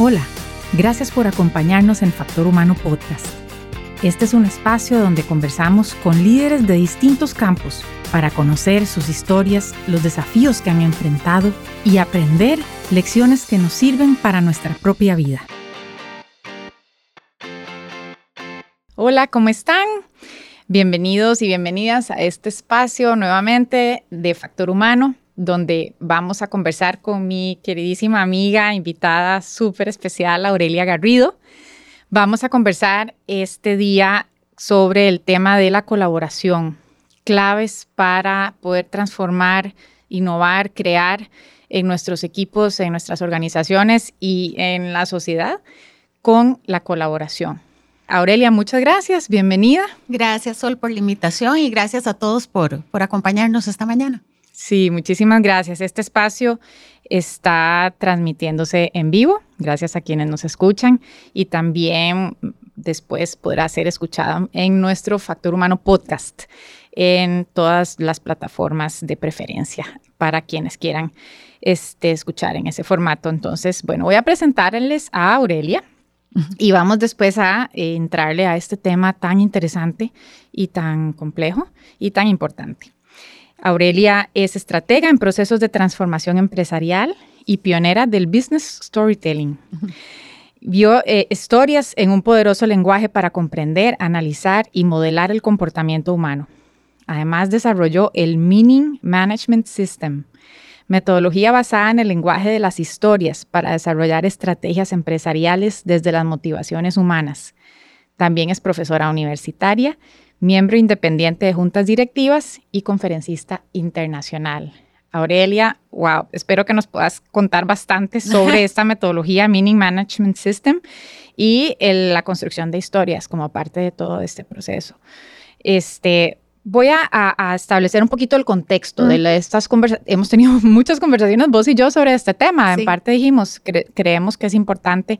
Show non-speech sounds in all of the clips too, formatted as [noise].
Hola, gracias por acompañarnos en Factor Humano Podcast. Este es un espacio donde conversamos con líderes de distintos campos para conocer sus historias, los desafíos que han enfrentado y aprender lecciones que nos sirven para nuestra propia vida. Hola, ¿cómo están? Bienvenidos y bienvenidas a este espacio nuevamente de Factor Humano donde vamos a conversar con mi queridísima amiga, invitada súper especial, Aurelia Garrido. Vamos a conversar este día sobre el tema de la colaboración, claves para poder transformar, innovar, crear en nuestros equipos, en nuestras organizaciones y en la sociedad con la colaboración. Aurelia, muchas gracias, bienvenida. Gracias Sol por la invitación y gracias a todos por, por acompañarnos esta mañana. Sí, muchísimas gracias. Este espacio está transmitiéndose en vivo, gracias a quienes nos escuchan y también después podrá ser escuchada en nuestro Factor Humano podcast en todas las plataformas de preferencia para quienes quieran este, escuchar en ese formato. Entonces, bueno, voy a presentarles a Aurelia. Y vamos después a entrarle a este tema tan interesante y tan complejo y tan importante. Aurelia es estratega en procesos de transformación empresarial y pionera del business storytelling. Vio eh, historias en un poderoso lenguaje para comprender, analizar y modelar el comportamiento humano. Además, desarrolló el Meaning Management System, metodología basada en el lenguaje de las historias para desarrollar estrategias empresariales desde las motivaciones humanas. También es profesora universitaria miembro independiente de juntas directivas y conferencista internacional. Aurelia, wow, espero que nos puedas contar bastante sobre [laughs] esta metodología Meaning Management System y la construcción de historias como parte de todo este proceso. Este, voy a, establecer un poquito el contexto de estas conversaciones. Hemos tenido [laughs] muchas conversaciones vos y yo sobre este tema. En parte dijimos, creemos que es importante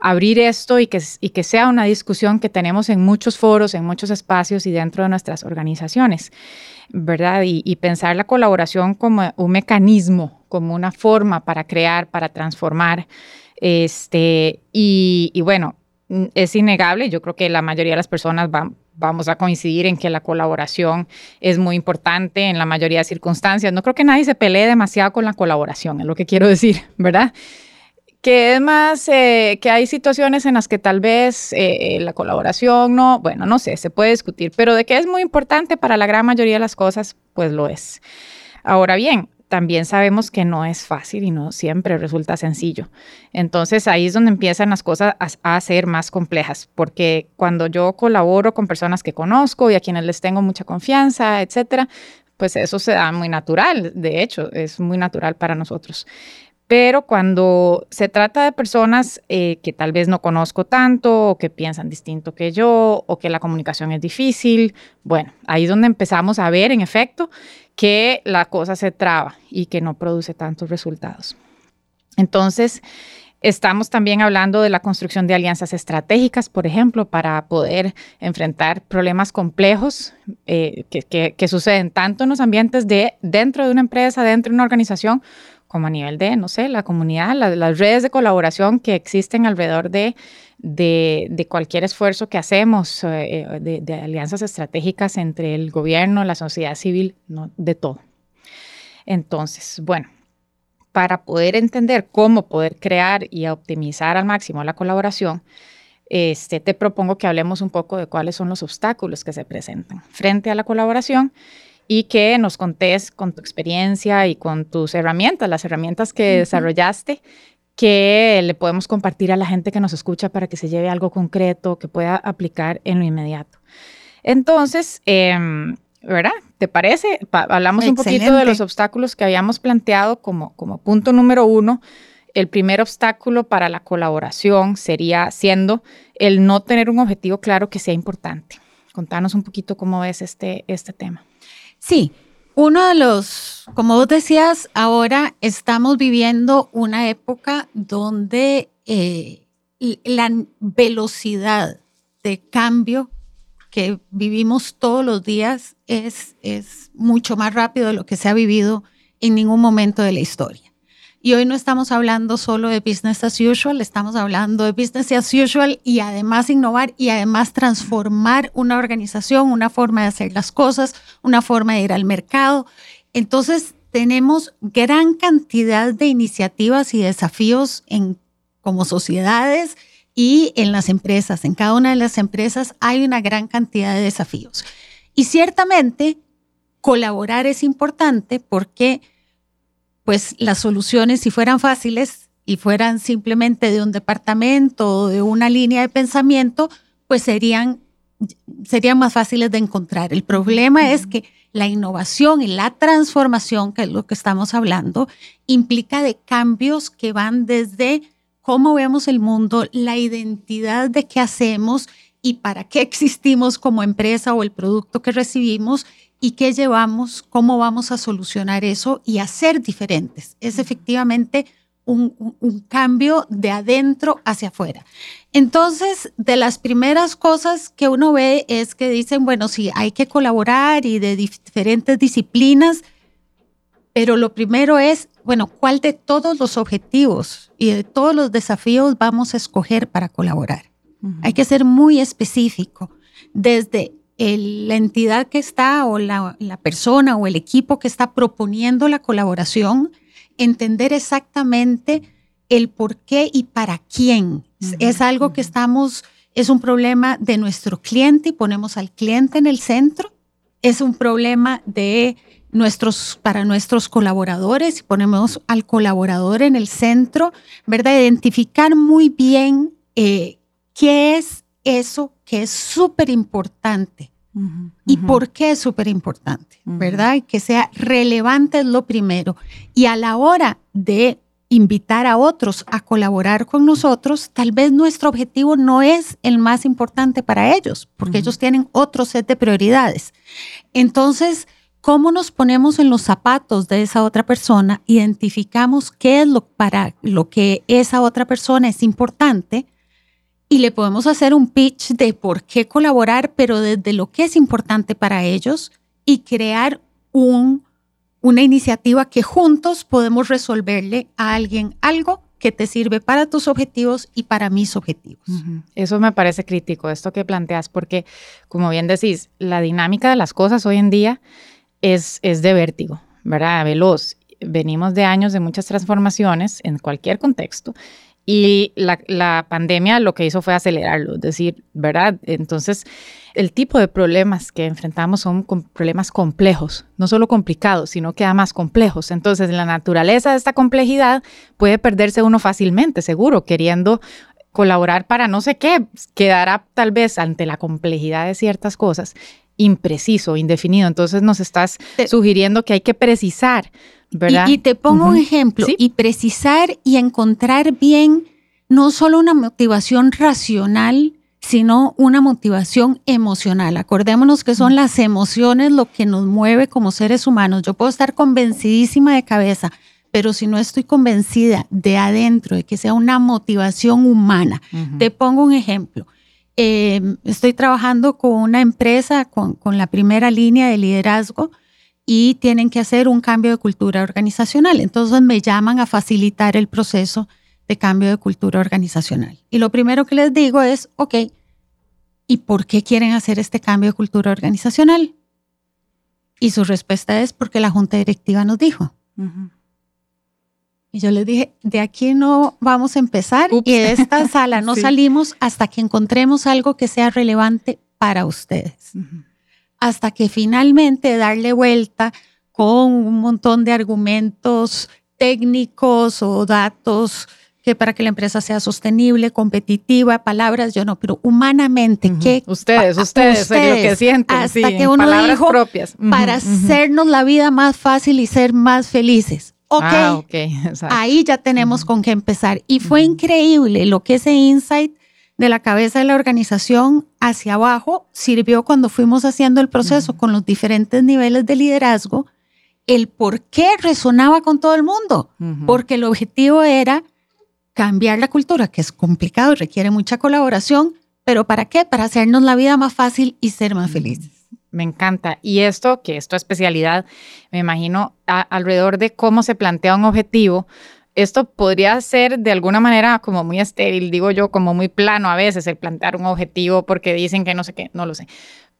abrir esto y que, y que sea una discusión que tenemos en muchos foros, en muchos espacios y dentro de nuestras organizaciones, ¿verdad? Y, pensar la colaboración como un mecanismo, como una forma para crear, para transformar. Este, y, y bueno, es innegable, yo creo que la mayoría de las personas van vamos a coincidir en que la colaboración es muy importante en la mayoría de circunstancias. No creo que nadie se pelee demasiado con la colaboración, es lo que quiero decir, [laughs] ¿verdad? Que es más, eh, que hay situaciones en las que tal vez eh, la colaboración no, bueno, no sé, se puede discutir, pero de que es muy importante para la gran mayoría de las cosas, pues lo es. Ahora bien, también sabemos que no es fácil y no siempre resulta sencillo. Entonces ahí es donde empiezan las cosas a, ser más complejas, porque cuando yo colaboro con personas que conozco y a quienes les tengo mucha confianza, etcétera, pues eso se da muy natural, de hecho, es muy natural para nosotros. Pero cuando se trata de personas eh, que tal vez no conozco tanto o que piensan distinto que yo o que la comunicación es difícil, bueno, ahí es donde empezamos a ver en efecto que la cosa se traba y que no produce tantos resultados. Entonces, estamos también hablando de la construcción de alianzas estratégicas, por ejemplo, para poder enfrentar problemas complejos eh, que, suceden tanto en los ambientes de dentro de una empresa, dentro de una organización, como a nivel de, no sé, la comunidad, las redes de colaboración que existen alrededor de de, cualquier esfuerzo que hacemos, eh, eh, de, alianzas estratégicas entre el gobierno, la sociedad civil, de todo. Entonces, bueno, para poder entender cómo poder crear y optimizar al máximo la colaboración, este, te propongo que hablemos un poco de cuáles son los obstáculos que se presentan frente a la colaboración y que nos contés con tu experiencia y con tus herramientas, las herramientas que desarrollaste, que le podemos compartir a la gente que nos escucha para que se lleve algo concreto que pueda aplicar en lo inmediato. Entonces, em, ¿verdad? ¿Te parece? hablamos un poquito de los obstáculos que habíamos planteado como, como punto número uno. El primer obstáculo para la colaboración sería siendo el no tener un objetivo claro que sea importante. Contanos un poquito cómo ves este, este tema. Sí, uno de los, como vos decías, ahora estamos viviendo una época donde eh, la velocidad de cambio que vivimos todos los días es, es mucho más rápido de lo que se ha vivido en ningún momento de la historia. Y hoy no estamos hablando solo de business as usual, estamos hablando de business as usual y además innovar y además transformar una organización, una forma de hacer las cosas, una forma de ir al mercado. Entonces, tenemos gran cantidad de iniciativas y desafíos en, como sociedades y en las empresas. En cada una de las empresas hay una gran cantidad de desafíos. Y ciertamente, colaborar es importante porque pues las soluciones, si fueran fáciles y fueran simplemente de un departamento o de una línea de pensamiento, pues serían, serían más fáciles de encontrar. El problema es que la innovación y la transformación, que es lo que estamos hablando, implica de cambios que van desde cómo vemos el mundo, la identidad de qué hacemos y para qué existimos como empresa o el producto que recibimos y qué llevamos, cómo vamos a solucionar eso y hacer diferentes. Es efectivamente un, cambio de adentro hacia afuera. Entonces, de las primeras cosas que uno ve es que dicen, bueno, sí, hay que colaborar y de diferentes disciplinas, pero lo primero es, bueno, ¿cuál de todos los objetivos y de todos los desafíos vamos a escoger para colaborar? Hay que ser muy específico, desde la entidad que está o la, persona o el equipo que está proponiendo la colaboración, entender exactamente el por qué y para quién. Es algo que estamos, es un problema de nuestro cliente y ponemos al cliente en el centro. Es un problema de nuestros, para nuestros colaboradores y ponemos al colaborador en el centro, ¿verdad? Identificar muy bien eh, qué es eso que es súper importante. ¿Y por qué es súper importante? ¿Verdad? Que sea relevante es lo primero. Y a la hora de invitar a otros a colaborar con nosotros, tal vez nuestro objetivo no es el más importante para ellos, porque ellos tienen otro set de prioridades. Entonces, ¿cómo nos ponemos en los zapatos de esa otra persona? Identificamos qué es lo para lo que esa otra persona es importante y le podemos hacer un pitch de por qué colaborar, pero desde lo que es importante para ellos y crear un, una iniciativa que juntos podemos resolverle a alguien algo que te sirve para tus objetivos y para mis objetivos. Eso me parece crítico, esto que planteas, porque como bien decís, la dinámica de las cosas hoy en día es, es de vértigo, ¿verdad? Veloz. Venimos de años de muchas transformaciones en cualquier contexto y la, pandemia lo que hizo fue acelerarlo, es decir, ¿verdad? Entonces, el tipo de problemas que enfrentamos son problemas complejos, no solo complicados, sino que además complejos. Entonces, la naturaleza de esta complejidad puede perderse uno fácilmente, seguro, queriendo colaborar para no sé qué, quedará tal vez ante la complejidad de ciertas cosas impreciso, indefinido. Entonces nos estás sugiriendo que hay que precisar y, te pongo un ejemplo, y precisar y encontrar bien no solo una motivación racional, sino una motivación emocional. Acordémonos que son las emociones lo que nos mueve como seres humanos. Yo puedo estar convencidísima de cabeza, pero si no estoy convencida de adentro, de que sea una motivación humana. Te pongo un ejemplo. Em, estoy trabajando con una empresa con, con la primera línea de liderazgo y tienen que hacer un cambio de cultura organizacional. Entonces me llaman a facilitar el proceso de cambio de cultura organizacional. Y lo primero que les digo es, ok, ¿y por qué quieren hacer este cambio de cultura organizacional? Y su respuesta es porque la junta directiva nos dijo. Y yo les dije, de aquí no vamos a empezar y de esta sala no [laughs] salimos hasta que encontremos algo que sea relevante para ustedes hasta que finalmente darle vuelta con un montón de argumentos técnicos o datos que para que la empresa sea sostenible, competitiva, palabras, yo no, pero humanamente, ¿qué? Ustedes, ustedes, ustedes, lo que sienten, hasta que uno palabras dijo, propias. para hacernos la vida más fácil y ser más felices. Ok, ah, okay. [laughs] ahí ya tenemos con qué empezar. Y fue increíble lo que ese insight de la cabeza de la organización hacia abajo sirvió cuando fuimos haciendo el proceso con los diferentes niveles de liderazgo, el por qué resonaba con todo el mundo, porque el objetivo era cambiar la cultura, que es complicado y requiere mucha colaboración, pero ¿para qué? Para hacernos la vida más fácil y ser más felices. Me encanta. Y esto, que es tu especialidad, me imagino alrededor de cómo se plantea un objetivo, esto podría ser de alguna manera como muy estéril, digo yo, como muy plano a veces el plantear un objetivo porque dicen que no sé qué, no lo sé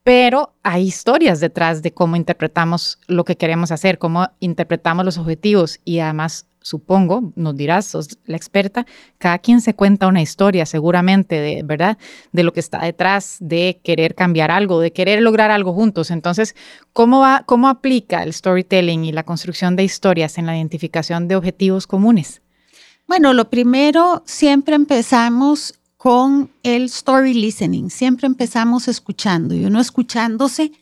pero hay historias detrás de cómo interpretamos lo que queremos hacer, cómo interpretamos los objetivos y además supongo, nos dirás, sos la experta, cada quien se cuenta una historia seguramente de, ¿verdad? De lo que está detrás de querer cambiar algo, de querer lograr algo juntos. Entonces, ¿cómo va cómo aplica el storytelling y la construcción de historias en la identificación de objetivos comunes? Bueno, lo primero, siempre empezamos con el story listening. Siempre empezamos escuchando y uno escuchándose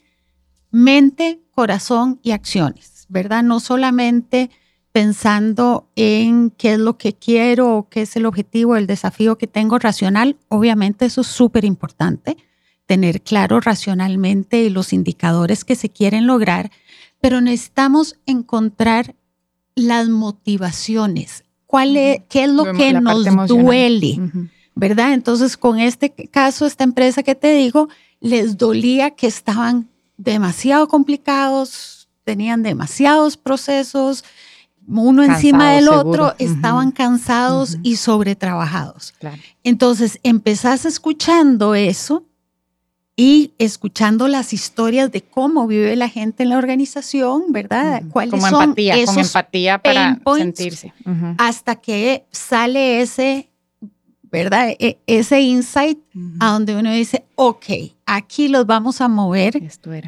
mente, corazón y acciones, ¿verdad? No solamente pensando en qué es lo que quiero o qué es el objetivo, el desafío que tengo racional. Obviamente eso es súper importante, tener claro racionalmente los indicadores que se quieren lograr, pero necesitamos encontrar las motivaciones. ¿Cuál es, ¿Qué es lo que nos duele? ¿Verdad? Entonces, con este caso, esta empresa que te digo, les dolía que estaban demasiado complicados, tenían demasiados procesos, uno encima del otro, estaban cansados y sobretrabajados. Entonces, empezás escuchando eso y escuchando las historias de cómo vive la gente en la organización, ¿verdad? ¿Cuáles Como son empatía, esos con empatía para sentirse. Hasta que sale ese ¿verdad? E, ese insight a donde uno dice, ok, aquí los vamos a mover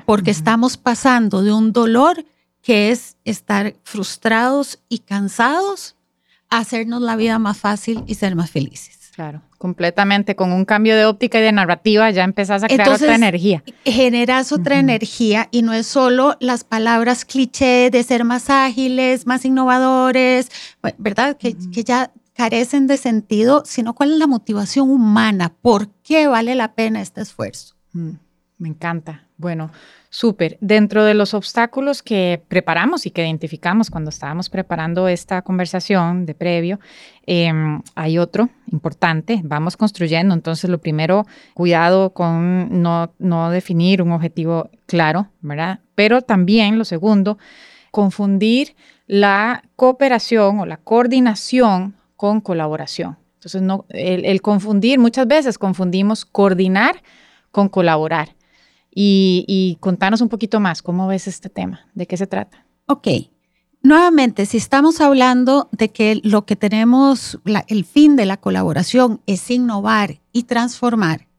porque estamos pasando de un dolor que es estar frustrados y cansados a hacernos la vida más fácil y ser más felices. Claro, completamente. Con un cambio de óptica y de narrativa ya empezás a crear otra energía. Generas otra energía y no es solo las palabras cliché de ser más ágiles, más innovadores, ¿verdad? Que, que ya carecen de sentido, sino cuál es la motivación humana, por qué vale la pena este esfuerzo. Mm, me encanta. Bueno, súper. Dentro de los obstáculos que preparamos y que identificamos cuando estábamos preparando esta conversación de previo, em, hay otro importante. Vamos construyendo. Entonces, lo primero, cuidado con no, no definir un objetivo claro, ¿verdad? Pero también lo segundo, confundir la cooperación o la coordinación con colaboración. Entonces, no, el, confundir, muchas veces confundimos coordinar con colaborar. Y, contanos un poquito más, ¿cómo ves este tema? ¿De qué se trata? Ok. Nuevamente, si estamos hablando de que lo que tenemos, el fin de la colaboración es innovar y transformar,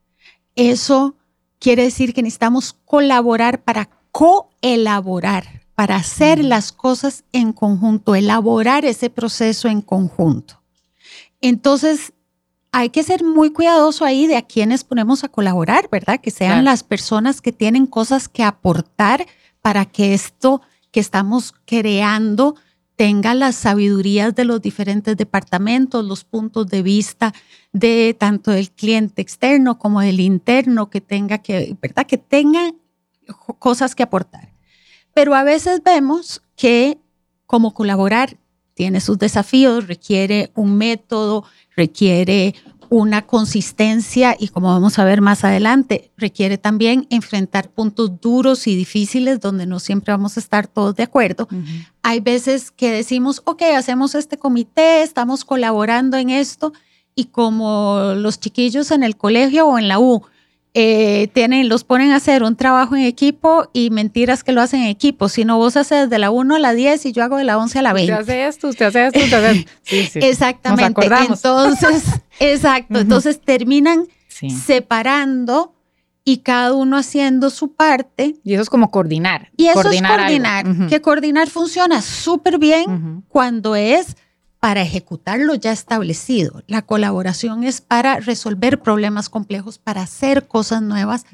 eso quiere decir que necesitamos colaborar para coelaborar, para hacer las cosas en conjunto, elaborar ese proceso en conjunto. Entonces, hay que ser muy cuidadoso ahí de a quienes ponemos a colaborar, ¿verdad? Que sean las personas que tienen cosas que aportar para que esto que estamos creando tenga las sabidurías de los diferentes departamentos, los puntos de vista de tanto del cliente externo como del interno, que tenga que, ¿verdad? Que tengan cosas que aportar. Pero a veces vemos que como colaborar tiene sus desafíos, requiere un método, requiere una consistencia y como vamos a ver más adelante, requiere también enfrentar puntos duros y difíciles donde no siempre vamos a estar todos de acuerdo. Hay veces que decimos, ok, hacemos este comité, estamos colaborando en esto y como los chiquillos en el colegio o en la U, eh, tienen, los ponen a hacer un trabajo en equipo y mentiras que lo hacen en equipo. Si no, vos haces de la 1 a la 10 y yo hago de la 11 a la 20. Usted hace esto, usted hace esto, usted hace [laughs] sí, sí. Exactamente. Entonces, [laughs] exacto. Entonces terminan separando y cada uno haciendo su parte. Y eso es como coordinar. Y eso es coordinar. Que coordinar funciona súper bien cuando es para ejecutar lo ya establecido. La colaboración es para resolver problemas complejos, para hacer cosas nuevas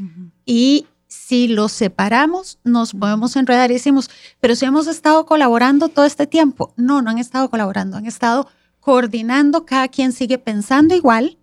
y si los separamos, nos podemos enredar y decimos, pero si hemos estado colaborando todo este tiempo. No, no han estado colaborando, han estado coordinando, cada quien sigue pensando igual,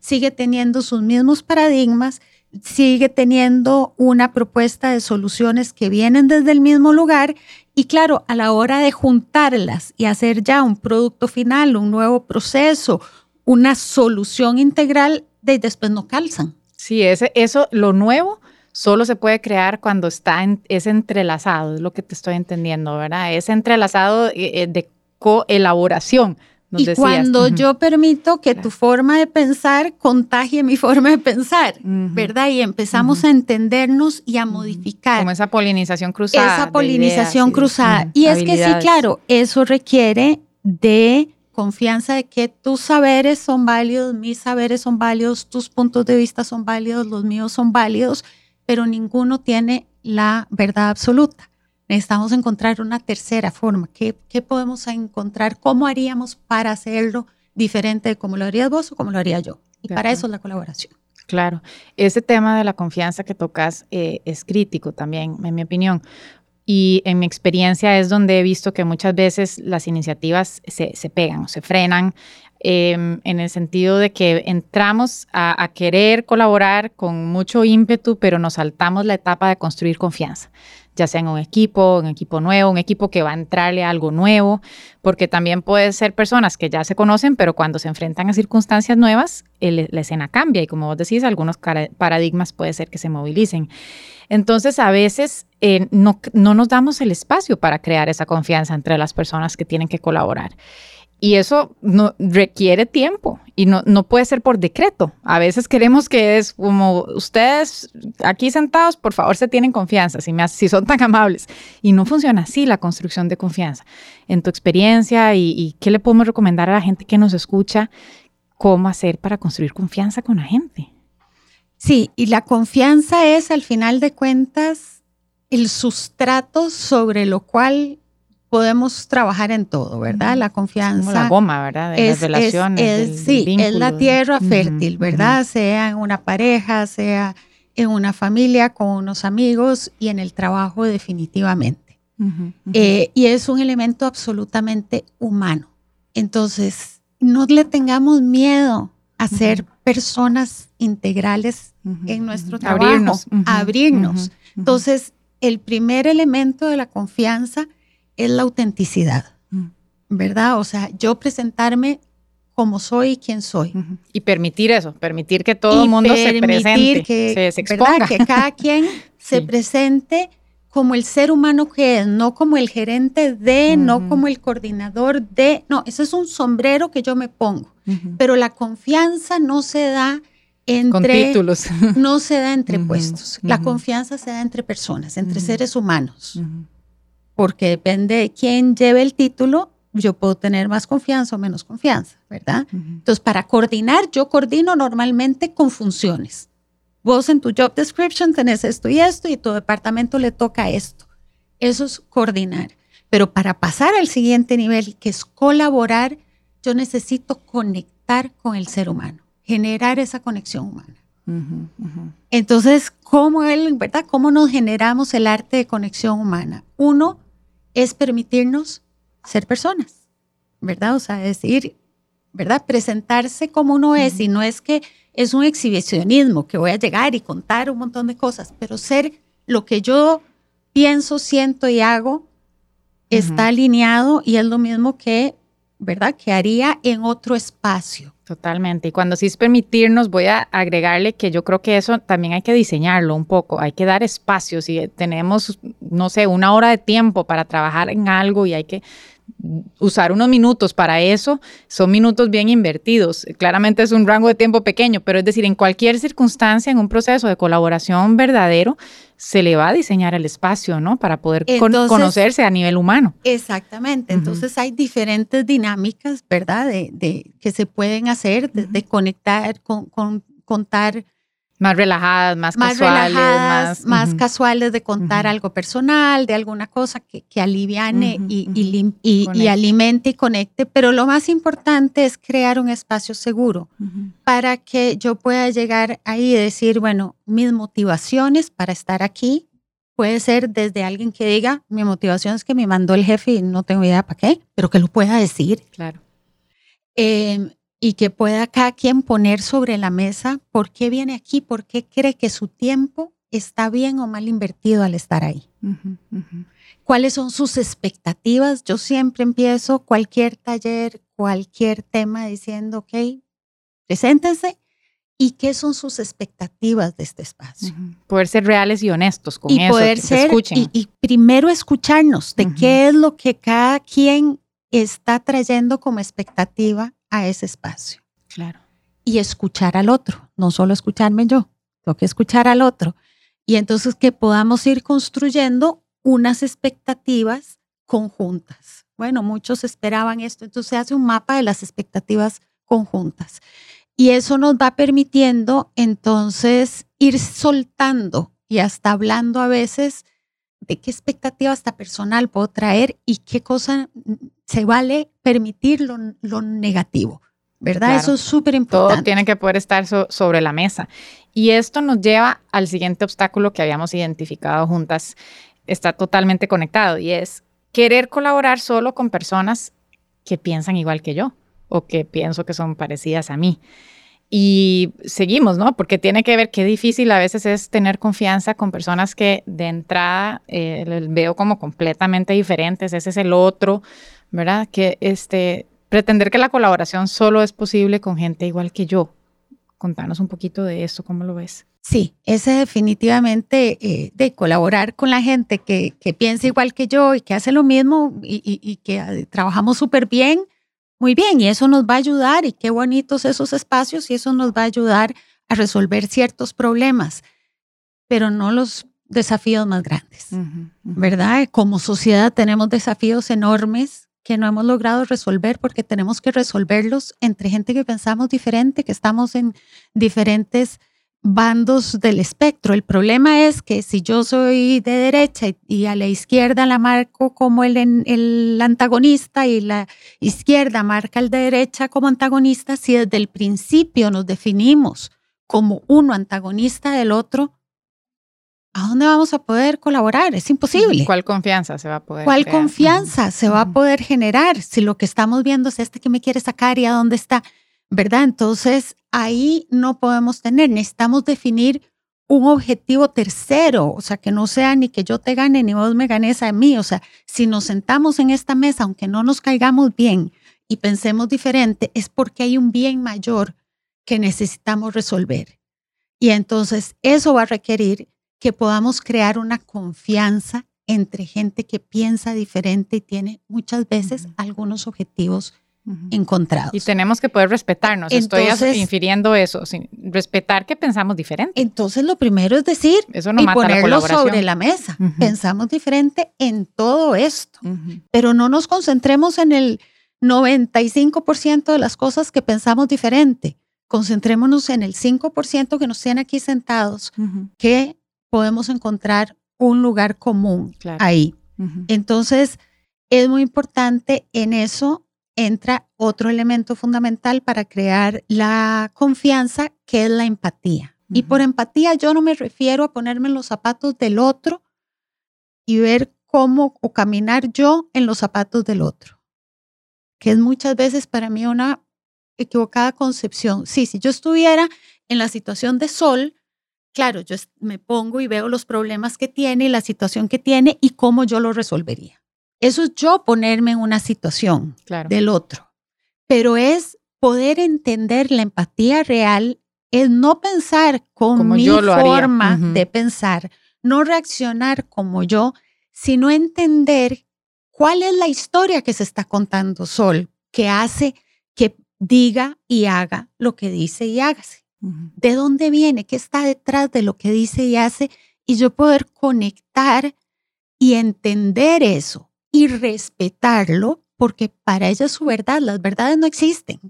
sigue teniendo sus mismos paradigmas, sigue teniendo una propuesta de soluciones que vienen desde el mismo lugar y claro, a la hora de juntarlas y hacer ya un producto final, un nuevo proceso, una solución integral, de después no calzan. Sí, ese, eso, lo nuevo solo se puede crear cuando está es entrelazado, es lo que te estoy entendiendo, ¿verdad? Es entrelazado eh, eh, de coelaboración, y cuando yo permito que tu forma de pensar contagie mi [laughs] forma de pensar, ¿verdad? Y empezamos a entendernos y a modificar. Como esa polinización cruzada. Esa polinización cruzada. Y es que sí, claro, eso requiere de confianza de que tus saberes son válidos, mis saberes son válidos, tus puntos de vista son válidos, los míos son válidos, pero ninguno tiene la verdad absoluta. Necesitamos encontrar una tercera forma. ¿Qué, podemos encontrar? ¿Cómo haríamos para hacerlo diferente de cómo lo harías vos o cómo lo haría yo? Y para eso es la colaboración. Claro, ese tema de la confianza que tocas eh, es crítico también, en mi opinión. Y en mi experiencia es donde he visto que muchas veces las iniciativas se, se pegan o se frenan em, en el sentido de que entramos a, a, querer colaborar con mucho ímpetu, pero nos saltamos la etapa de construir confianza ya sea en un equipo, un equipo nuevo, un equipo que va a entrarle a algo nuevo, porque también puede ser personas que ya se conocen, pero cuando se enfrentan a circunstancias nuevas, la escena cambia y como vos decís, algunos paradigmas puede ser que se movilicen. Entonces, a veces eh, no, no nos damos el espacio para crear esa confianza entre las personas que tienen que colaborar. Y eso no, requiere tiempo y no, no puede ser por decreto. A veces queremos que es como ustedes aquí sentados, por favor, se tienen confianza, si, me, si son tan amables. Y no funciona así la construcción de confianza. En tu experiencia y, y qué le podemos recomendar a la gente que nos escucha, cómo hacer para construir confianza con la gente. Sí, y la confianza es al final de cuentas el sustrato sobre lo cual podemos trabajar en todo, ¿verdad? La confianza. Como la goma, ¿verdad? De las relaciones. sí, es la tierra fértil, ¿verdad? Sea en una pareja, sea en una familia, con unos amigos y en el trabajo definitivamente. Eh, y es un elemento absolutamente humano. Entonces, no le tengamos miedo a ser personas integrales en nuestro trabajo, abrirnos. abrirnos. Entonces, el primer elemento de la confianza es la autenticidad, mm. ¿verdad? O sea, yo presentarme como soy y quién soy. Y permitir eso, permitir que todo el mundo se presente, que, se, exponga. Que cada [laughs] quien se presente como el ser humano que es, no como el gerente de, no como el coordinador de, no, ese es un sombrero que yo me pongo, pero la confianza no se da entre Con títulos. [laughs] no se da entre puestos, la confianza se da entre personas, entre seres humanos porque depende de quién lleve el título, yo puedo tener más confianza o menos confianza, ¿verdad? Entonces, para coordinar, yo coordino normalmente con funciones. Vos en tu job description tenés esto y esto y tu departamento le toca esto. Eso es coordinar. Pero para pasar al siguiente nivel, que es colaborar, yo necesito conectar con el ser humano, generar esa conexión humana. Entonces, ¿cómo, él, ¿verdad? ¿cómo nos generamos el arte de conexión humana? Uno, es permitirnos ser personas, ¿verdad? O sea, decir, ¿verdad? Presentarse como uno es y no es que es un exhibicionismo que voy a llegar y contar un montón de cosas, pero ser lo que yo pienso, siento y hago está alineado y es lo mismo que, ¿verdad? Que haría en otro espacio. Totalmente. Y cuando sí es permitirnos, voy a agregarle que yo creo que eso también hay que diseñarlo un poco, hay que dar espacios. Si tenemos, no sé, una hora de tiempo para trabajar en algo y hay que usar unos minutos para eso, son minutos bien invertidos. Claramente es un rango de tiempo pequeño, pero es decir, en cualquier circunstancia, en un proceso de colaboración verdadero, se le va a diseñar el espacio, ¿no? Para poder conocerse a nivel humano. Exactamente. Entonces hay diferentes dinámicas, ¿verdad? De, que se pueden hacer, de, conectar, con, contar más relajadas, más, casuales. más, casuales de contar algo personal, de alguna cosa que, que aliviane y, y, alimente y conecte. Pero lo más importante es crear un espacio seguro para que yo pueda llegar ahí y decir, bueno, mis motivaciones para estar aquí puede ser desde alguien que diga, mi motivación es que me mandó el jefe y no tengo idea para qué, pero que lo pueda decir. Claro. Eh, y que pueda cada quien poner sobre la mesa por qué viene aquí, por qué cree que su tiempo está bien o mal invertido al estar ahí. ¿Cuáles son sus expectativas? Yo siempre empiezo cualquier taller, cualquier tema diciendo, ok, preséntense y qué son sus expectativas de este espacio. Poder ser reales y honestos con y eso. Poder ser, y, y, primero escucharnos de qué es lo que cada quien está trayendo como expectativa a ese espacio. Claro. Y escuchar al otro, no solo escucharme yo, tengo que escuchar al otro. Y entonces que podamos ir construyendo unas expectativas conjuntas. Bueno, muchos esperaban esto, entonces se hace un mapa de las expectativas conjuntas. Y eso nos va permitiendo entonces ir soltando y hasta hablando a veces de qué expectativa hasta personal puedo traer y qué cosa se vale permitir lo, negativo. ¿Verdad? Eso es súper importante. Todo tiene que poder estar sobre la mesa. Y esto nos lleva al siguiente obstáculo que habíamos identificado juntas. Está totalmente conectado y es querer colaborar solo con personas que piensan igual que yo o que pienso que son parecidas a mí. Y seguimos, ¿no? Porque tiene que ver qué difícil a veces es tener confianza con personas que de entrada eh, veo como completamente diferentes, ese es el otro, ¿verdad? Que este, pretender que la colaboración solo es posible con gente igual que yo. Contanos un poquito de eso, ¿cómo lo ves? Sí, ese definitivamente eh, de colaborar con la gente que, que, piensa igual que yo y que hace lo mismo y, y que eh, trabajamos súper bien, muy bien, y eso nos va a ayudar, y qué bonitos esos espacios, y eso nos va a ayudar a resolver ciertos problemas, pero no los desafíos más grandes, ¿verdad? Como sociedad tenemos desafíos enormes que no hemos logrado resolver porque tenemos que resolverlos entre gente que pensamos diferente, que estamos en diferentes bandos del espectro. El problema es que si yo soy de derecha y, a la izquierda la marco como el, el, antagonista y la izquierda marca el de derecha como antagonista, si desde el principio nos definimos como uno antagonista del otro, ¿a dónde vamos a poder colaborar? Es imposible. ¿Cuál confianza se va a poder ¿Cuál confianza se va a poder generar si lo que estamos viendo es este que me quiere sacar y a dónde está? ¿Verdad? Entonces, ahí no podemos tener, necesitamos definir un objetivo tercero, o sea, que no sea ni que yo te gane ni vos me ganes a mí, o sea, si nos sentamos en esta mesa, aunque no nos caigamos bien y pensemos diferente, es porque hay un bien mayor que necesitamos resolver. Y entonces eso va a requerir que podamos crear una confianza entre gente que piensa diferente y tiene muchas veces algunos objetivos encontrados. Y tenemos que poder respetarnos. Estoy infiriendo eso, sin respetar que pensamos diferente. Entonces, lo primero es decir eso no y ponerlo sobre la mesa. Pensamos diferente en todo esto, pero no nos concentremos en el 95% de las cosas que pensamos diferente. Concentrémonos en el 5% que nos tiene aquí sentados, que podemos encontrar un lugar común ahí. Entonces, es muy importante en eso entra otro elemento fundamental para crear la confianza, que es la empatía. Y por empatía yo no me refiero a ponerme en los zapatos del otro y ver cómo o caminar yo en los zapatos del otro, que es muchas veces para mí una equivocada concepción. Sí, si yo estuviera en la situación de Sol, claro, yo me pongo y veo los problemas que tiene y la situación que tiene y cómo yo lo resolvería. Eso es yo ponerme en una situación del otro. Pero es poder entender la empatía real, es no pensar con mi forma de pensar, no reaccionar como yo, sino entender cuál es la historia que se está contando Sol, que hace que diga y haga lo que dice y hágase. ¿De dónde viene? ¿Qué está detrás de lo que dice y hace? Y yo poder conectar y entender eso y respetarlo, porque para ella es su verdad, las verdades no existen.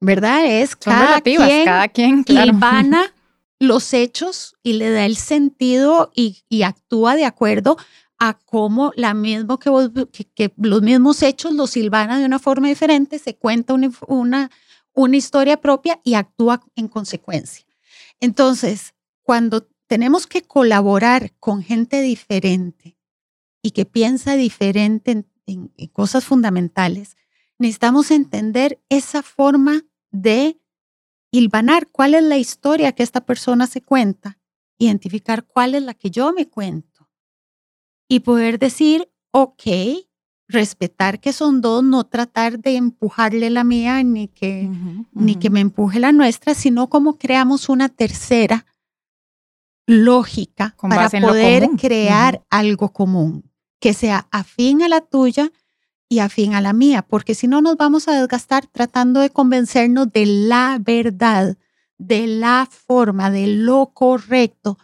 ¿Verdad? Es cada, quien cada quien los hechos y le da el sentido y, actúa de acuerdo a cómo la mismo que, que, los mismos hechos los silvana de una forma diferente, se cuenta una, una, una historia propia y actúa en consecuencia. Entonces, cuando tenemos que colaborar con gente diferente, y que piensa diferente en, cosas fundamentales, necesitamos entender esa forma de hilvanar cuál es la historia que esta persona se cuenta, identificar cuál es la que yo me cuento y poder decir, ok, respetar que son dos, no tratar de empujarle la mía ni que, ni que me empuje la nuestra, sino como creamos una tercera lógica para poder crear algo común que sea afín a la tuya y afín a la mía, porque si no nos vamos a desgastar tratando de convencernos de la verdad, de la forma, de lo correcto,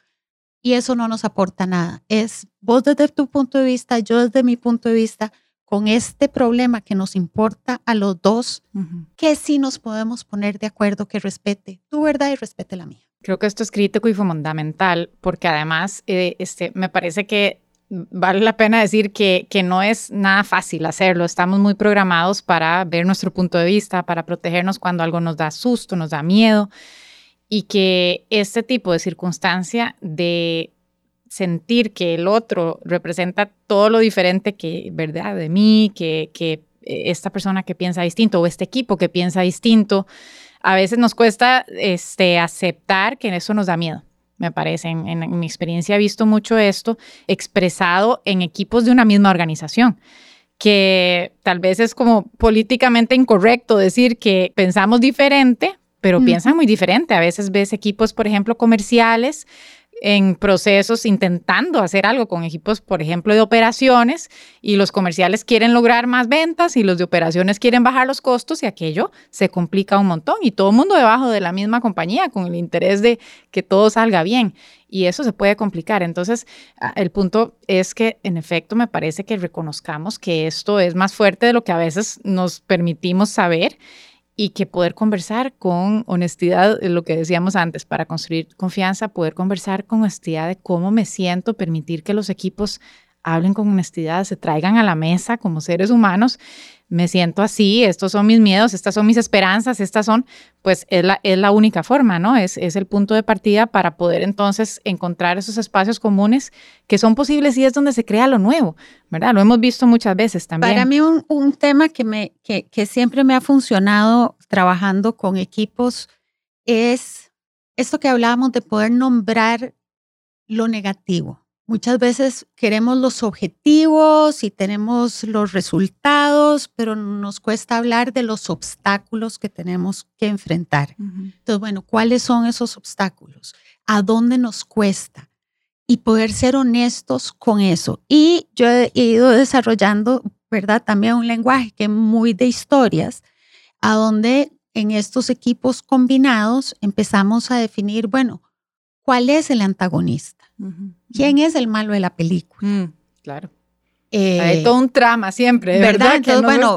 y eso no nos aporta nada. Es vos desde tu punto de vista, yo desde mi punto de vista, con este problema que nos importa a los dos, que sí nos podemos poner de acuerdo, que respete tu verdad y respete la mía. Creo que esto es crítico y fundamental porque además eh, este, me parece que vale la pena decir que, que no es nada fácil hacerlo. Estamos muy programados para ver nuestro punto de vista, para protegernos cuando algo nos da susto, nos da miedo. Y que este tipo de circunstancia de sentir que el otro representa todo lo diferente que, ¿verdad? De mí, que, que esta persona que piensa distinto o este equipo que piensa distinto, a veces nos cuesta este, aceptar que eso nos da miedo me parece. En, mi experiencia he visto mucho esto expresado en equipos de una misma organización que tal vez es como políticamente incorrecto decir que pensamos diferente, pero piensan muy diferente. A veces ves equipos, por ejemplo, comerciales en procesos intentando hacer algo con equipos, por ejemplo, de operaciones y los comerciales quieren lograr más ventas y los de operaciones quieren bajar los costos y aquello se complica un montón y todo el mundo debajo de la misma compañía con el interés de que todo salga bien y eso se puede complicar. Entonces, el punto es que en efecto me parece que reconozcamos que esto es más fuerte de lo que a veces nos permitimos saber y que poder conversar con honestidad, lo que decíamos antes, para construir confianza, poder conversar con honestidad de cómo me siento, permitir que los equipos hablen con honestidad, se traigan a la mesa como seres humanos me siento así, estos son mis miedos, estas son mis esperanzas, estas son, pues es la, es la única forma, ¿no? Es, es el punto de partida para poder entonces encontrar esos espacios comunes que son posibles y es donde se crea lo nuevo, ¿verdad? Lo hemos visto muchas veces también. Para mí un, un tema que, me, que, que siempre me ha funcionado trabajando con equipos es esto que hablábamos de poder nombrar lo negativo. Muchas veces queremos los objetivos y tenemos los resultados, pero nos cuesta hablar de los obstáculos que tenemos que enfrentar. Entonces, bueno, ¿cuáles son esos obstáculos? ¿A dónde nos cuesta? Y poder ser honestos con eso. Y yo he ido desarrollando, ¿verdad? También un lenguaje que es muy de historias, a donde en estos equipos combinados empezamos a definir, bueno, ¿cuál es el antagonista? ¿Quién es el malo de la película? Mm, claro. Eh, Hay todo un trama siempre, ¿verdad? Entonces, bueno,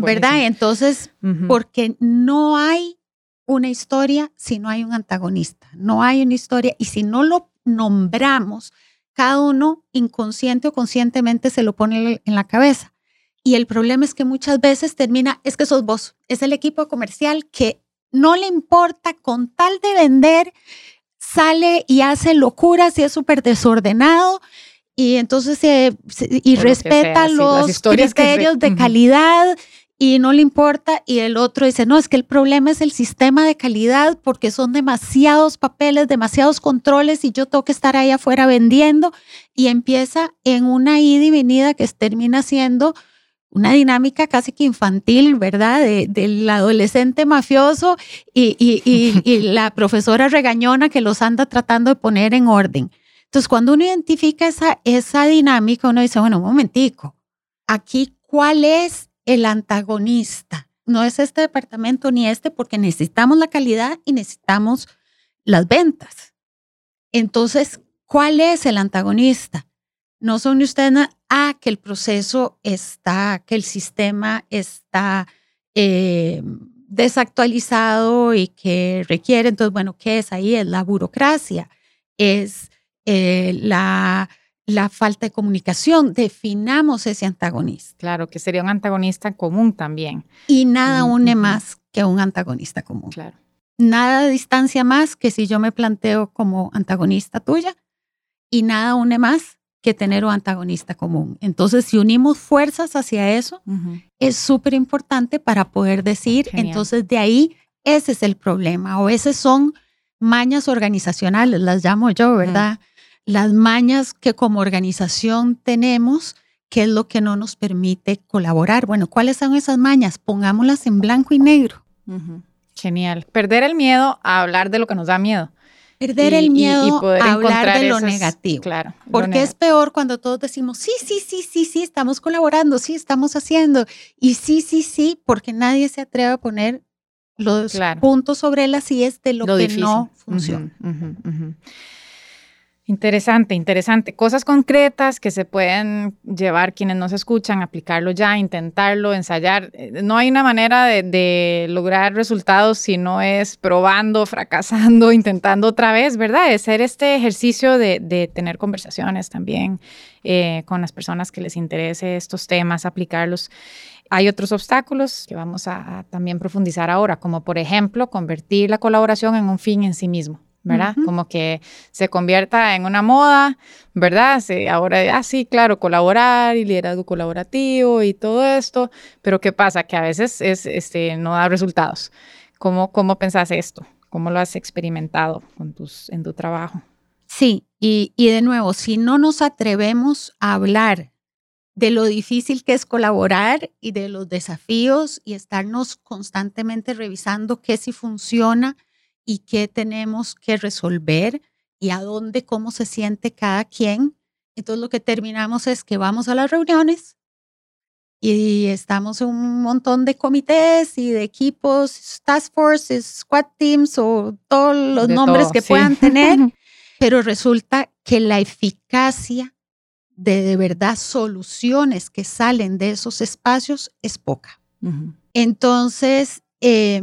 ¿verdad? Entonces, porque no hay una historia si no hay un antagonista. No hay una historia y si no lo nombramos, cada uno inconsciente o conscientemente se lo pone en la cabeza. Y el problema es que muchas veces termina, es que sos vos, es el equipo comercial que no le importa con tal de vender sale y hace locuras y es súper desordenado y entonces y respeta los criterios de calidad y no le importa y el otro dice, no, es que el problema es el sistema de calidad porque son demasiados papeles, demasiados controles y yo tengo que estar ahí afuera vendiendo y empieza en una ida y venida que termina siendo una dinámica casi que infantil, ¿verdad? del adolescente mafioso y, [laughs] la profesora regañona que los anda tratando de poner en orden. Entonces, cuando uno identifica esa, esa dinámica, uno dice, bueno, un momentico, aquí, ¿cuál es el antagonista? No es este departamento ni este, porque necesitamos la calidad y necesitamos las ventas. Entonces, ¿cuál es el antagonista? No son ustedes a que el proceso está, que el sistema está eh, desactualizado y que requiere, entonces, bueno, ¿qué es ahí? Es la burocracia, es eh, la, la falta de comunicación. Definamos ese antagonista. Claro, que sería un antagonista común también. Y nada une más que un antagonista común. Claro. Nada distancia más que si yo me planteo como antagonista tuya y nada une más que tener un antagonista común. Entonces, si unimos fuerzas hacia eso, es súper importante para poder decir, entonces de ahí, ese es el problema o esas son mañas organizacionales, las llamo yo, ¿verdad? Las mañas que como organización tenemos, que es lo que no nos permite colaborar. Bueno, ¿cuáles son esas mañas? Pongámoslas en blanco y negro. Genial. Perder el miedo a hablar de lo que nos da miedo Perder el miedo a hablar de lo negativo. Claro. Porque es peor cuando todos decimos, sí, sí, sí, sí, sí, estamos colaborando, sí, estamos haciendo. Y sí, sí, sí, porque nadie se atreve a poner los puntos sobre las es de lo, que no funciona. Interesante, interesante. Cosas concretas que se pueden llevar quienes nos escuchan, aplicarlo ya, intentarlo, ensayar. Eh, no hay una manera de, lograr resultados si no es probando, [laughs] fracasando, intentando otra vez, ¿verdad? Es hacer este ejercicio de, tener conversaciones también eh, con las personas que les interese estos temas, aplicarlos. Hay otros obstáculos que vamos a también profundizar ahora, como por ejemplo convertir la colaboración en un fin en sí mismo. ¿Verdad? Como que se convierta en una moda, ¿verdad? ahora, ah, sí, claro, colaborar y liderazgo colaborativo y todo esto, pero ¿qué pasa? Que a veces es, este, no da resultados. ¿Cómo, cómo pensás esto? ¿Cómo lo has experimentado con tus, en tu trabajo? Sí, y, y de nuevo, si no nos atrevemos a hablar de lo difícil que es colaborar y de los desafíos y estarnos constantemente revisando qué sí funciona, y qué tenemos que resolver y a dónde, cómo se siente cada quien. Entonces lo que terminamos es que vamos a las reuniones y estamos en un montón de comités y de equipos, task forces, squad teams o todos los nombres que puedan tener, [laughs] pero resulta que la eficacia de de verdad soluciones que salen de esos espacios es poca. Entonces, eh,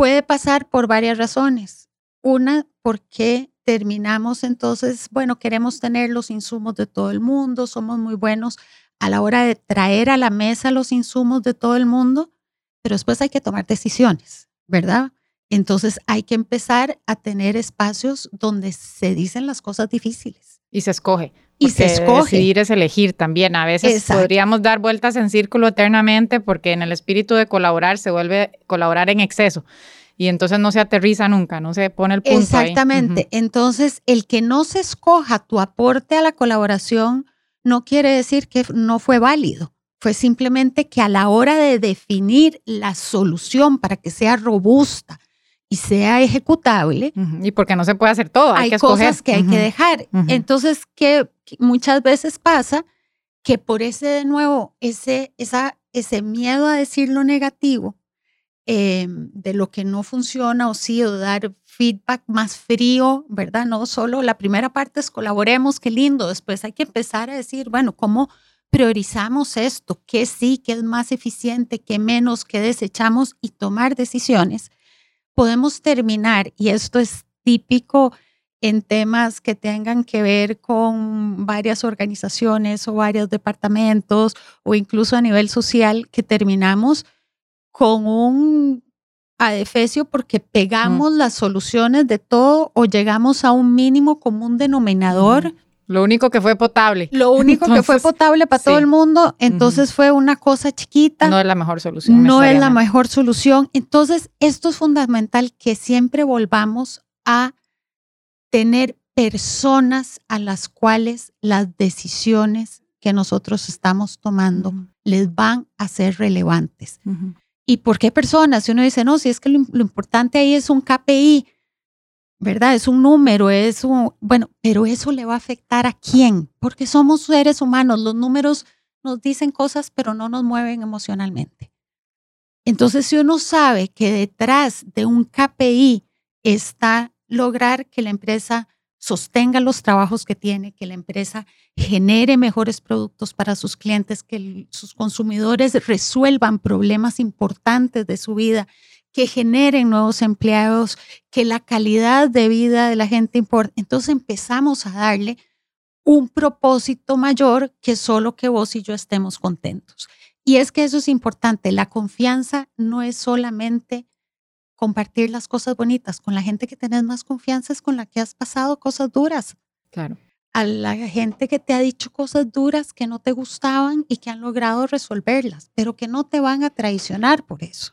Puede pasar por varias razones. Una, porque terminamos entonces, bueno, queremos tener los insumos de todo el mundo, somos muy buenos a la hora de traer a la mesa los insumos de todo el mundo, pero después hay que tomar decisiones, ¿verdad? Entonces hay que empezar a tener espacios donde se dicen las cosas difíciles. Y se escoge. Y se escoge. Decidir es elegir también. A veces podríamos dar vueltas en círculo eternamente porque en el espíritu de colaborar se vuelve colaborar en exceso y entonces no se aterriza nunca, no se pone el punto. Exactamente. Entonces, el que no se escoja tu aporte a la colaboración no quiere decir que no fue válido. Fue simplemente que a la hora de definir la solución para que sea robusta y sea ejecutable. Y porque no se puede hacer todo, hay, hay cosas que hay que dejar. Entonces, que muchas veces pasa que por ese, de nuevo, ese, esa, ese miedo a decir lo negativo, eh, de lo que no funciona o sí, o dar feedback más frío, ¿verdad? No solo la primera parte es colaboremos, qué lindo, después hay que empezar a decir, bueno, ¿cómo priorizamos esto? ¿Qué sí, qué es más eficiente, qué menos, qué desechamos y tomar decisiones? Podemos terminar, y esto es típico en temas que tengan que ver con varias organizaciones o varios departamentos o incluso a nivel social, que terminamos con un adefesio porque pegamos las soluciones de todo o llegamos a un mínimo común denominador. Lo único que fue potable. Lo único que fue potable para todo el mundo, entonces fue una cosa chiquita. No es la mejor solución. No es la mejor solución. Entonces, esto es fundamental que siempre volvamos a tener personas a las cuales las decisiones que nosotros estamos tomando les van a ser relevantes. ¿Y por qué personas? Si uno dice, no, si es que lo, lo importante ahí es un KPI, ¿verdad? Es un número, es un, bueno, pero eso le va a afectar a quién, porque somos seres humanos, los números nos dicen cosas, pero no nos mueven emocionalmente. Entonces, si uno sabe que detrás de un KPI está lograr que la empresa sostenga los trabajos que tiene, que la empresa genere mejores productos para sus clientes, que sus consumidores resuelvan problemas importantes de su vida que generen nuevos empleados, que la calidad de vida de la gente importa. Entonces empezamos a darle un propósito mayor que solo que vos y yo estemos contentos. Y es que eso es importante. La confianza no es solamente compartir las cosas bonitas con la gente que tenés más confianza, es con la que has pasado cosas duras. Claro. A la gente que te ha dicho cosas duras que no te gustaban y que han logrado resolverlas, pero que no te van a traicionar por eso.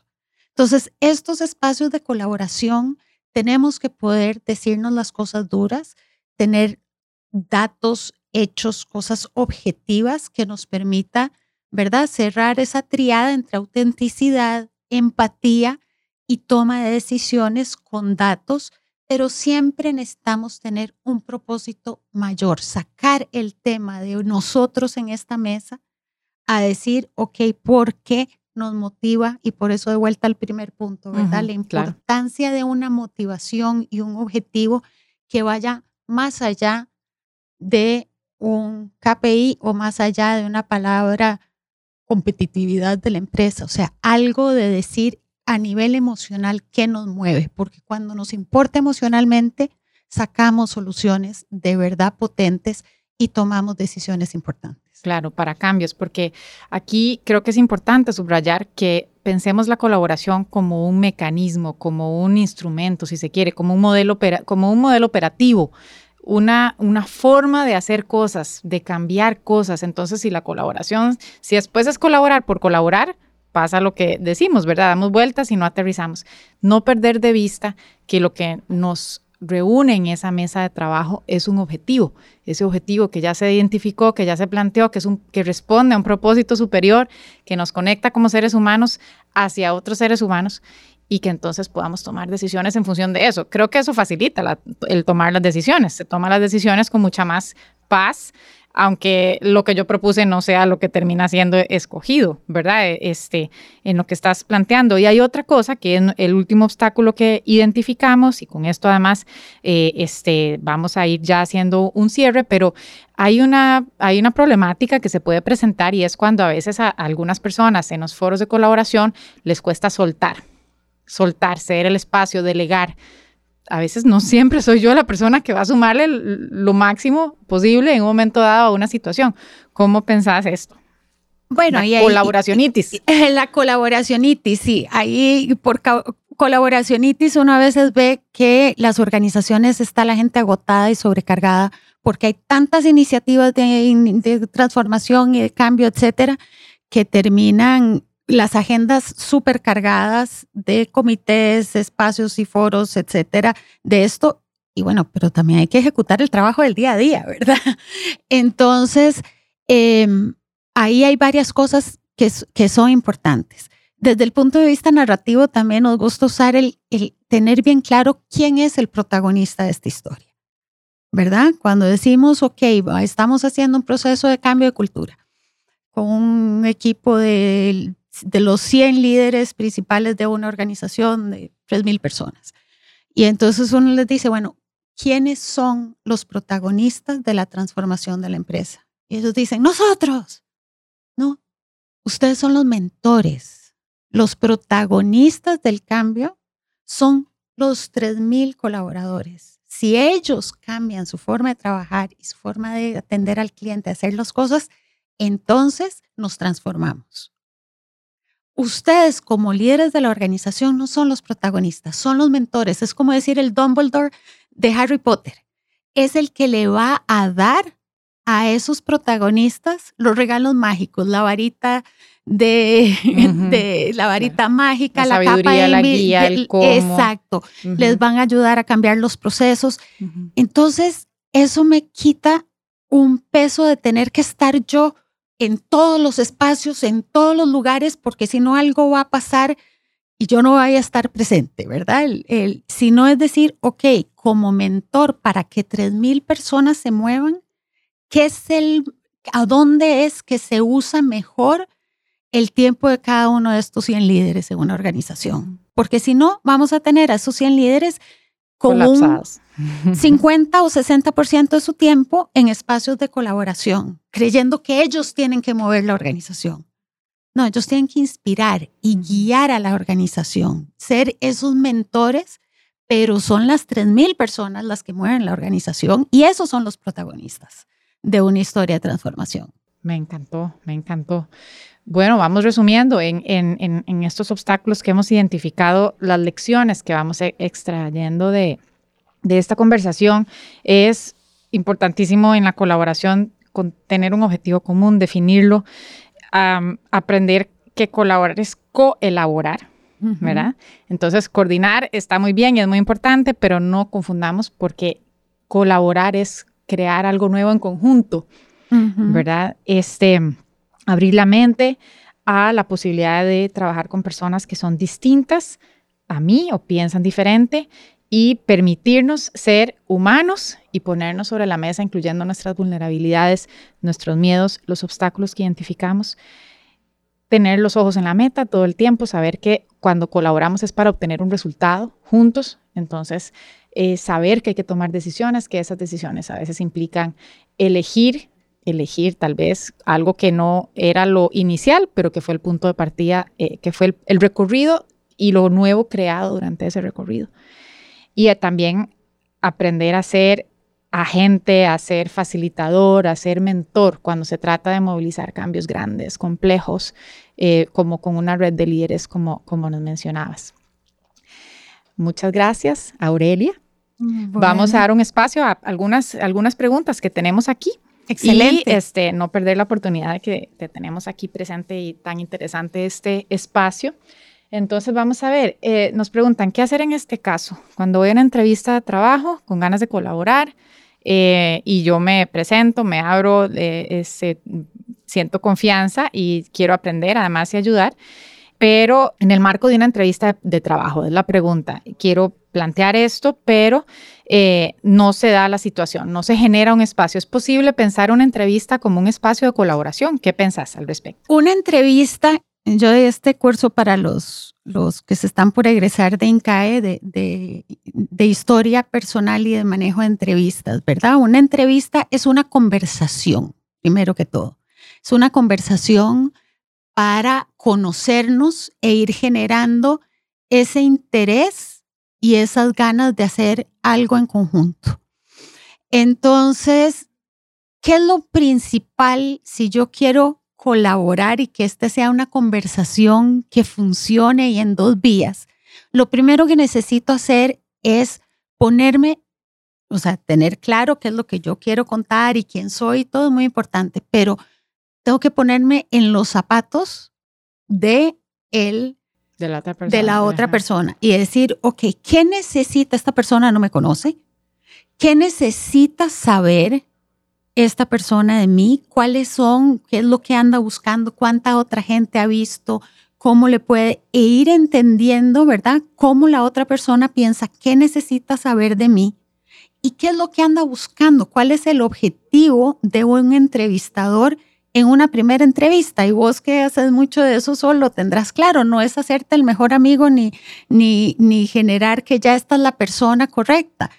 Entonces, estos espacios de colaboración tenemos que poder decirnos las cosas duras, tener datos, hechos, cosas objetivas que nos permita, ¿verdad?, cerrar esa triada entre autenticidad, empatía y toma de decisiones con datos pero siempre necesitamos tener un propósito mayor, sacar el tema de nosotros en esta mesa a decir, ok, ¿por qué nos motiva? Y por eso de vuelta al primer punto, ¿verdad? La importancia de una motivación y un objetivo que vaya más allá de un KPI o más allá de una palabra competitividad de la empresa, o sea, algo de decir a nivel emocional qué nos mueve, porque cuando nos importa emocionalmente, sacamos soluciones de verdad potentes y tomamos decisiones importantes. Claro, para cambios, porque aquí creo que es importante subrayar que pensemos la colaboración como un mecanismo, como un instrumento, si se quiere, como un modelo, como un modelo operativo una, una forma de hacer cosas, de cambiar cosas. Entonces, si la colaboración, si después es colaborar por colaborar, pasa lo que decimos, ¿verdad? Damos vueltas y no aterrizamos. No perder de vista que lo que nos reúne en esa mesa de trabajo es un objetivo, ese objetivo que ya se identificó, que ya se planteó, que, es un, que responde a un propósito superior, que nos conecta como seres humanos hacia otros seres humanos y que entonces podamos tomar decisiones en función de eso. Creo que eso facilita el tomar las decisiones. Se toman las decisiones con mucha más paz, aunque lo que yo propuse no sea lo que termina siendo escogido, ¿verdad? E, este, en lo que estás planteando. Y hay otra cosa que es el último obstáculo que identificamos, y con esto además eh, este, vamos a ir ya haciendo un cierre, pero hay una, hay una problemática que se puede presentar y es cuando a veces a algunas personas en los foros de colaboración les cuesta soltar soltar, ceder el espacio, delegar. A veces no siempre soy yo la persona que va a sumarle lo máximo posible en un momento dado a una situación. ¿Cómo pensás esto? Bueno, la colaboracionitis. [laughs] la colaboracionitis, sí. Ahí por colaboracionitis uno a veces ve que las organizaciones está la gente agotada y sobrecargada porque hay tantas iniciativas de, de transformación y de cambio, etcétera, que terminan las agendas súper cargadas de comités, espacios y foros, etcétera, de esto. Y bueno, pero también hay que ejecutar el trabajo del día a día, ¿verdad? [laughs] Entonces, em, ahí hay varias cosas que, que, son importantes. Desde el punto de vista narrativo, también nos gusta usar el, el tener bien claro quién es el protagonista de esta historia, ¿verdad? Cuando decimos, ok, estamos haciendo un proceso de cambio de cultura con un equipo de de los 100 líderes principales de una organización de 3.000 personas. Y entonces uno les dice, bueno, ¿quiénes son los protagonistas de la transformación de la empresa? Y ellos dicen, nosotros. No, ustedes son los mentores. Los protagonistas del cambio son los 3.000 colaboradores. Si ellos cambian su forma de trabajar y su forma de atender al cliente, hacer las cosas, entonces nos transformamos ustedes como líderes de la organización no son los protagonistas, son los mentores. Es como decir el Dumbledore de Harry Potter. Es el que le va a dar a esos protagonistas los regalos mágicos, la varita de, la varita mágica, la, capa de la guía, el cómo. Exacto. Les van a ayudar a cambiar los procesos. Entonces, eso me quita un peso de tener que estar yo en todos los espacios, en todos los lugares, porque si no algo va a pasar y yo no voy a estar presente, ¿verdad? El, si no es decir, ok, como mentor para que 3.000 personas se muevan, ¿qué es el, a dónde es que se usa mejor el tiempo de cada uno de estos 100 líderes en una organización? Porque si no, vamos a tener a esos 100 líderes con un 50 [laughs] o 60% de su tiempo en espacios de colaboración, creyendo que ellos tienen que mover la organización. No, ellos tienen que inspirar y guiar a la organización, ser esos mentores, pero son las 3.000 personas las que mueven la organización y esos son los protagonistas de una historia de transformación. Me encantó, me encantó. Bueno, vamos resumiendo en, estos obstáculos que hemos identificado, las lecciones que vamos e, extrayendo de, esta conversación. Es importantísimo en la colaboración con tener un objetivo común, definirlo, aprender que colaborar es coelaborar, ¿verdad? Entonces, coordinar está muy bien y es muy importante, pero no confundamos porque colaborar es crear algo nuevo en conjunto, ¿verdad? Este abrir la mente a la posibilidad de trabajar con personas que son distintas a mí o piensan diferente y permitirnos ser humanos y ponernos sobre la mesa, incluyendo nuestras vulnerabilidades, nuestros miedos, los obstáculos que identificamos. Tener los ojos en la meta todo el tiempo, saber que cuando colaboramos es para obtener un resultado juntos. Entonces, eh, saber que hay que tomar decisiones, que esas decisiones a veces implican elegir, elegir tal vez algo que no era lo inicial, pero que fue el punto de partida, eh, que fue el recorrido y lo nuevo creado durante ese recorrido y también aprender a ser agente, a ser facilitador, a ser mentor cuando se trata de movilizar cambios grandes, complejos, eh, como con una red de líderes como, como nos mencionabas. Muchas gracias, Aurelia. Vamos a dar un espacio a algunas, algunas preguntas que tenemos aquí. Excelente. Y este, no perder la oportunidad de que te tenemos aquí presente y tan interesante este espacio. Entonces vamos a ver, eh, nos preguntan, ¿qué hacer en este caso? Cuando voy a una entrevista de trabajo con ganas de colaborar eh, y yo me presento, me abro, eh, siento confianza y quiero aprender además y ayudar, pero en el marco de una entrevista de trabajo, es la pregunta, quiero plantear esto, pero no se da la situación, no se genera un espacio. ¿Es posible pensar una entrevista como un espacio de colaboración? ¿Qué pensás al respecto? Una entrevista yo de este curso para los, los que se están por egresar de INCAE de, de, historia personal y de manejo de entrevistas, ¿verdad? Una entrevista es una conversación, primero que todo. Es una conversación para conocernos e ir generando ese interés y esas ganas de hacer algo en conjunto. Entonces, ¿qué es lo principal si yo quiero colaborar y que esta sea una conversación que funcione y en dos vías, lo primero que necesito hacer es ponerme, o sea, tener claro qué es lo que yo quiero contar y quién soy, todo es muy importante, pero tengo que ponerme en los zapatos de él. De la otra persona. De la otra persona y decir, ok, ¿qué necesita esta persona? No me conoce. ¿Qué necesita saber esta persona de mí, cuáles son, qué es lo que anda buscando, cuánta otra gente ha visto, cómo le puede e ir entendiendo, ¿verdad? Cómo la otra persona piensa, qué necesita saber de mí y qué es lo que anda buscando, cuál es el objetivo de un entrevistador en una primera entrevista. Y vos que haces mucho de eso solo tendrás claro, no es hacerte el mejor amigo ni, ni, ni generar que ya esta es la persona correcta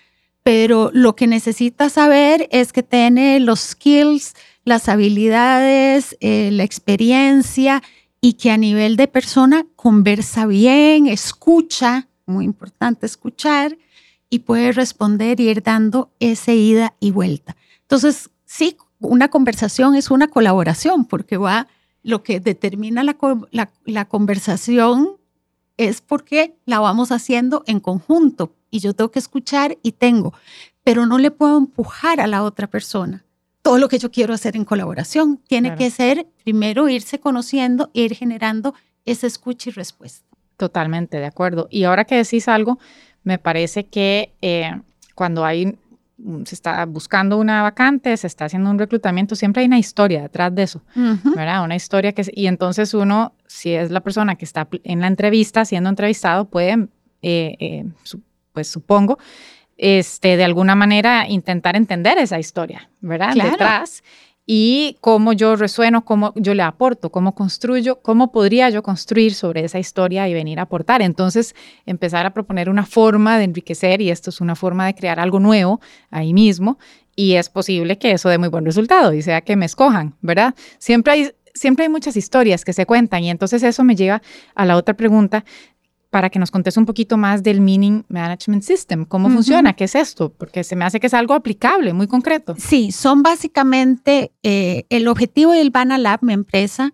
pero lo que necesita saber es que tiene los skills, las habilidades, eh, la experiencia y que a nivel de persona conversa bien, escucha, muy importante escuchar, y puede responder y ir dando ese ida y vuelta. Entonces, sí, una conversación es una colaboración porque va, lo que determina la, la conversación es porque la vamos haciendo en conjunto, y yo tengo que escuchar y tengo, pero no le puedo empujar a la otra persona. Todo lo que yo quiero hacer en colaboración tiene que ser primero irse conociendo, ir generando esa escucha y respuesta. Totalmente, de acuerdo. Y ahora que decís algo, me parece que eh, cuando hay se está buscando una vacante, se está haciendo un reclutamiento, siempre hay una historia detrás de eso, ¿verdad? Una historia que... Y entonces uno, si es la persona que está en la entrevista, siendo entrevistado, puede eh, eh, pues supongo, este, de alguna manera intentar entender esa historia, ¿verdad? Detrás y cómo yo resueno, cómo yo le aporto, cómo construyo, cómo podría yo construir sobre esa historia y venir a aportar. Entonces, empezar a proponer una forma de enriquecer y esto es una forma de crear algo nuevo ahí mismo y es posible que eso dé muy buen resultado y sea que me escojan, ¿verdad? Siempre hay siempre hay muchas historias que se cuentan y entonces eso me lleva a la otra pregunta para que nos contes un poquito más del Meaning Management System. ¿Cómo funciona? ¿Qué es esto? Porque se me hace que es algo aplicable, muy concreto. Sí, son básicamente eh, el objetivo del Lab, mi empresa,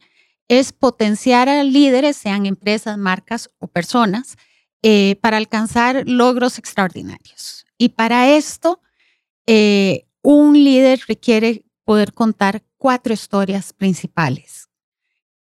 es potenciar a líderes, sean empresas, marcas o personas, eh, para alcanzar logros extraordinarios. Y para esto, eh, un líder requiere poder contar cuatro historias principales.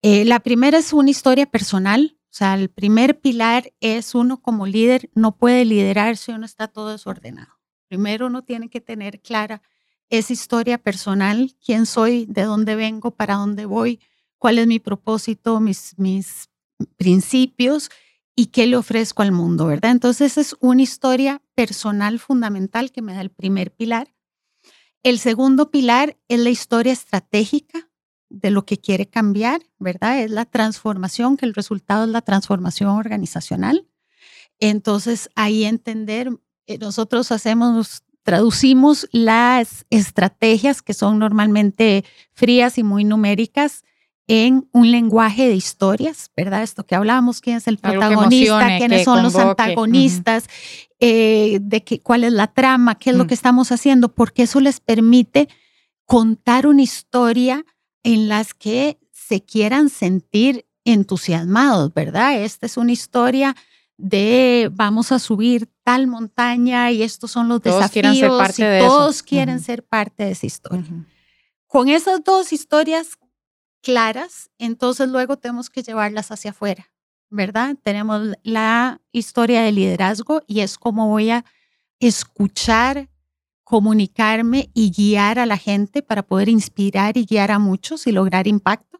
la primera es una historia personal, o sea, el primer pilar es uno como líder no puede liderar si uno está todo desordenado. Primero uno tiene que tener clara esa historia personal, quién soy, de dónde vengo, para dónde voy, cuál es mi propósito, mis, mis principios y qué le ofrezco al mundo, ¿verdad? Entonces es una historia personal fundamental que me da el primer pilar. El segundo pilar es la historia estratégica de lo que quiere cambiar, ¿verdad? Es la transformación, que el resultado es la transformación organizacional. Entonces, ahí entender, eh, nosotros hacemos, traducimos las estrategias que son normalmente frías y muy numéricas en un lenguaje de historias, ¿verdad? Esto que hablábamos, quién es el protagonista, quiénes son los antagonistas, eh, de qué, cuál es la trama, qué es lo mm. que estamos haciendo, porque eso les permite contar una historia en las que se quieran sentir entusiasmados, ¿verdad? Esta es una historia de vamos a subir tal montaña y estos son los todos desafíos ser parte y de todos quieren ser parte de esa historia. Con esas dos historias claras, entonces luego tenemos que llevarlas hacia afuera, ¿verdad? Tenemos la historia de liderazgo y es como voy a escuchar, comunicarme y guiar a la gente para poder inspirar y guiar a muchos y lograr impacto.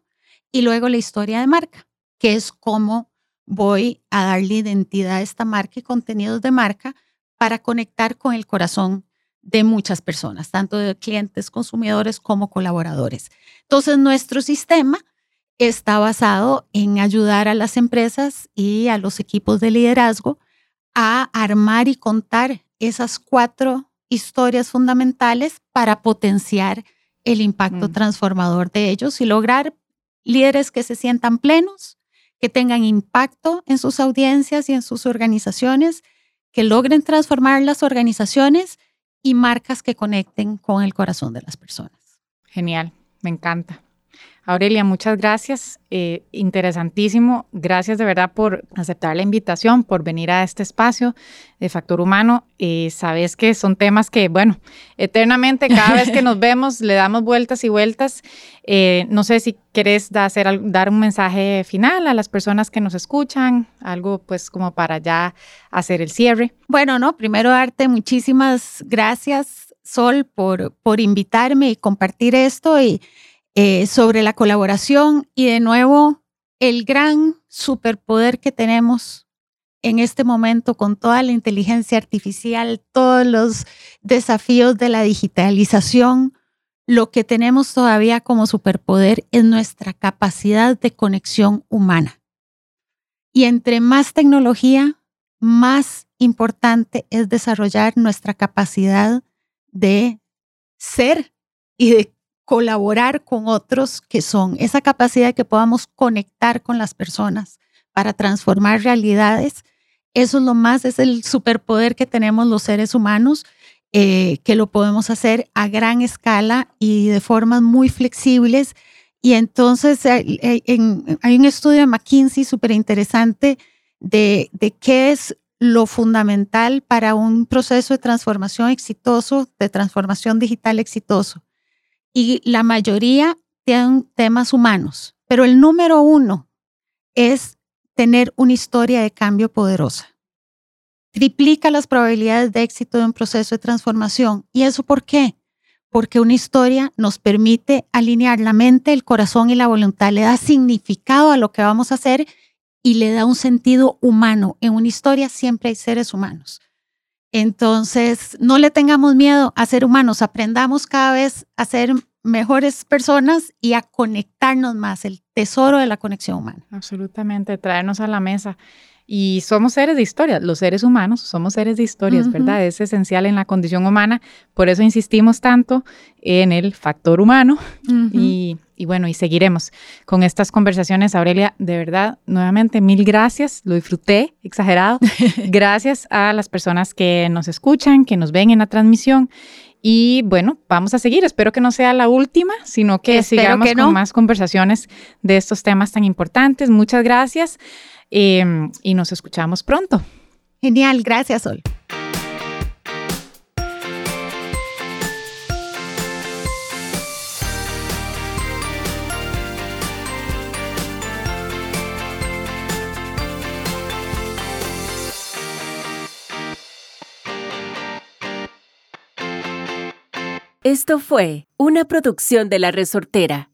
Y luego la historia de marca, que es cómo voy a darle identidad a esta marca y contenidos de marca para conectar con el corazón de muchas personas, tanto de clientes, consumidores como colaboradores. Entonces, nuestro sistema está basado en ayudar a las empresas y a los equipos de liderazgo a armar y contar esas cuatro historias fundamentales para potenciar el impacto mm. transformador de ellos y lograr líderes que se sientan plenos, que tengan impacto en sus audiencias y en sus organizaciones, que logren transformar las organizaciones y marcas que conecten con el corazón de las personas. Genial, me encanta. Aurelia, muchas gracias. Eh, interesantísimo. Gracias de verdad por aceptar la invitación, por venir a este espacio de Factor Humano. Eh, sabes que son temas que, bueno, eternamente, cada vez que nos [laughs] vemos, le damos vueltas y vueltas. Eh, no sé si querés hacer, dar un mensaje final a las personas que nos escuchan, algo pues como para ya hacer el cierre. Bueno, no, primero darte muchísimas gracias, Sol, por, por invitarme y compartir esto y eh, sobre la colaboración y de nuevo el gran superpoder que tenemos en este momento con toda la inteligencia artificial, todos los desafíos de la digitalización, lo que tenemos todavía como superpoder es nuestra capacidad de conexión humana. Y entre más tecnología, más importante es desarrollar nuestra capacidad de ser y de colaborar con otros que son esa capacidad que podamos conectar con las personas para transformar realidades. Eso es lo más, es el superpoder que tenemos los seres humanos, eh, que lo podemos hacer a gran escala y de formas muy flexibles. Y entonces hay, hay un estudio de McKinsey súper interesante de, de qué es lo fundamental para un proceso de transformación exitoso, de transformación digital exitoso y la mayoría tienen temas humanos, pero el número uno es tener una historia de cambio poderosa. Triplica las probabilidades de éxito de un proceso de transformación. ¿Y eso por qué? Porque una historia nos permite alinear la mente, el corazón y la voluntad, le da significado a lo que vamos a hacer y le da un sentido humano. En una historia siempre hay seres humanos. Entonces, no le tengamos miedo a ser humanos, aprendamos cada vez a ser mejores personas y a conectarnos más, el tesoro de la conexión humana. Absolutamente, traernos a la mesa. Y somos seres de historia, los seres humanos somos seres de historias, ¿verdad? Es esencial en la condición humana, por eso insistimos tanto en el factor humano y, y, bueno, y seguiremos con estas conversaciones. Aurelia, de verdad, nuevamente mil gracias, lo disfruté, exagerado. [laughs] gracias a las personas que nos escuchan, que nos ven en la transmisión y bueno, vamos a seguir. Espero que no sea la última, sino que sigamos con más conversaciones de estos temas tan importantes. Muchas gracias em, y nos escuchamos pronto. Genial, gracias, Sol. Esto fue una producción de La Resortera.